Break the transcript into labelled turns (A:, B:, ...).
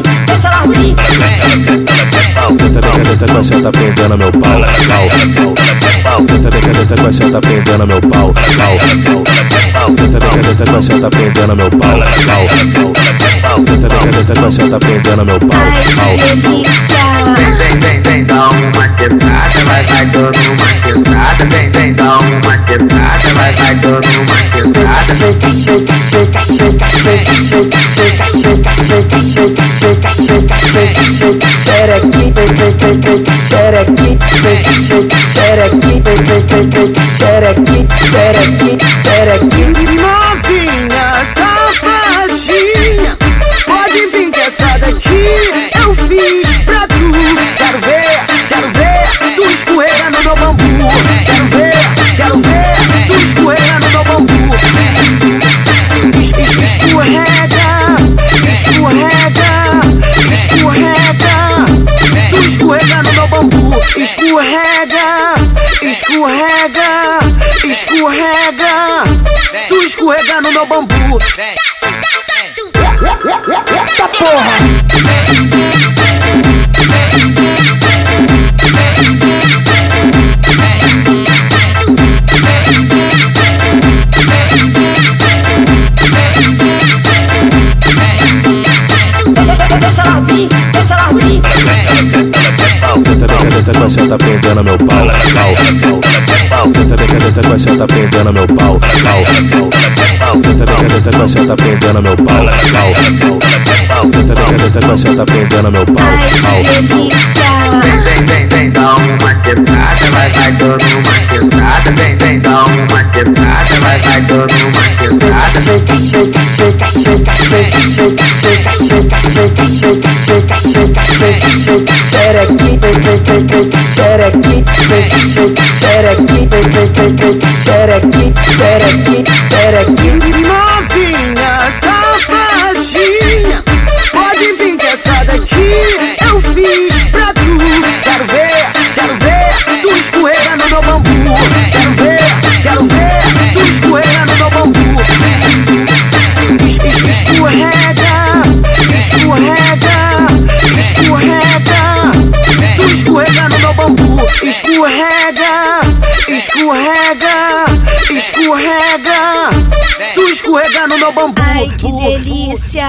A: deixa ela ruim, Tenta com a chata prendendo meu pau, pau, pau. Tenta com a chata prendendo meu pau, pau, pau. Tenta com a chata prendendo meu pau, pau, pau. Tenta com a chata prendendo meu pau, pau.
B: Vem, vem, vem, dá uma cetada, vai, vai dando uma cetada. Vem, vem, dá uma cetada, vai, vai dando uma cetada.
C: Shake, shake, shake, shake, shake, shake, shake, shake, shake, shake, shake, shake, shake, shake, xereque, xereque, xereque, xereque, xereque, xereque, xereque, xereque.
D: Novinha, escorrega, escorrega. Tu escorrega no meu bambu. Escorrega, escorrega, escorrega. Tu escorrega no meu bambu.
C: Eita porra!
A: Chata prendendo meu pau, pau. Chata prendendo meu pau, pau. Chata prendendo meu pau, pau. Chata prendendo meu pau, pau.
B: Vem, vem, vem, dá uma vai, vai, uma sentada. Vem, vem, dá uma sentada, vai, vai, dando uma.
C: Shake, shake, shake, shake, shake, shake, shake, shake, shake, shake, shake, shake, shake, shake, xereque, xereque, xereque, xereque, xereque, xereque, xereque.
D: Novinha, escorrega, escorrega. Tu escorrega no meu bambu.
E: Ai, que delícia!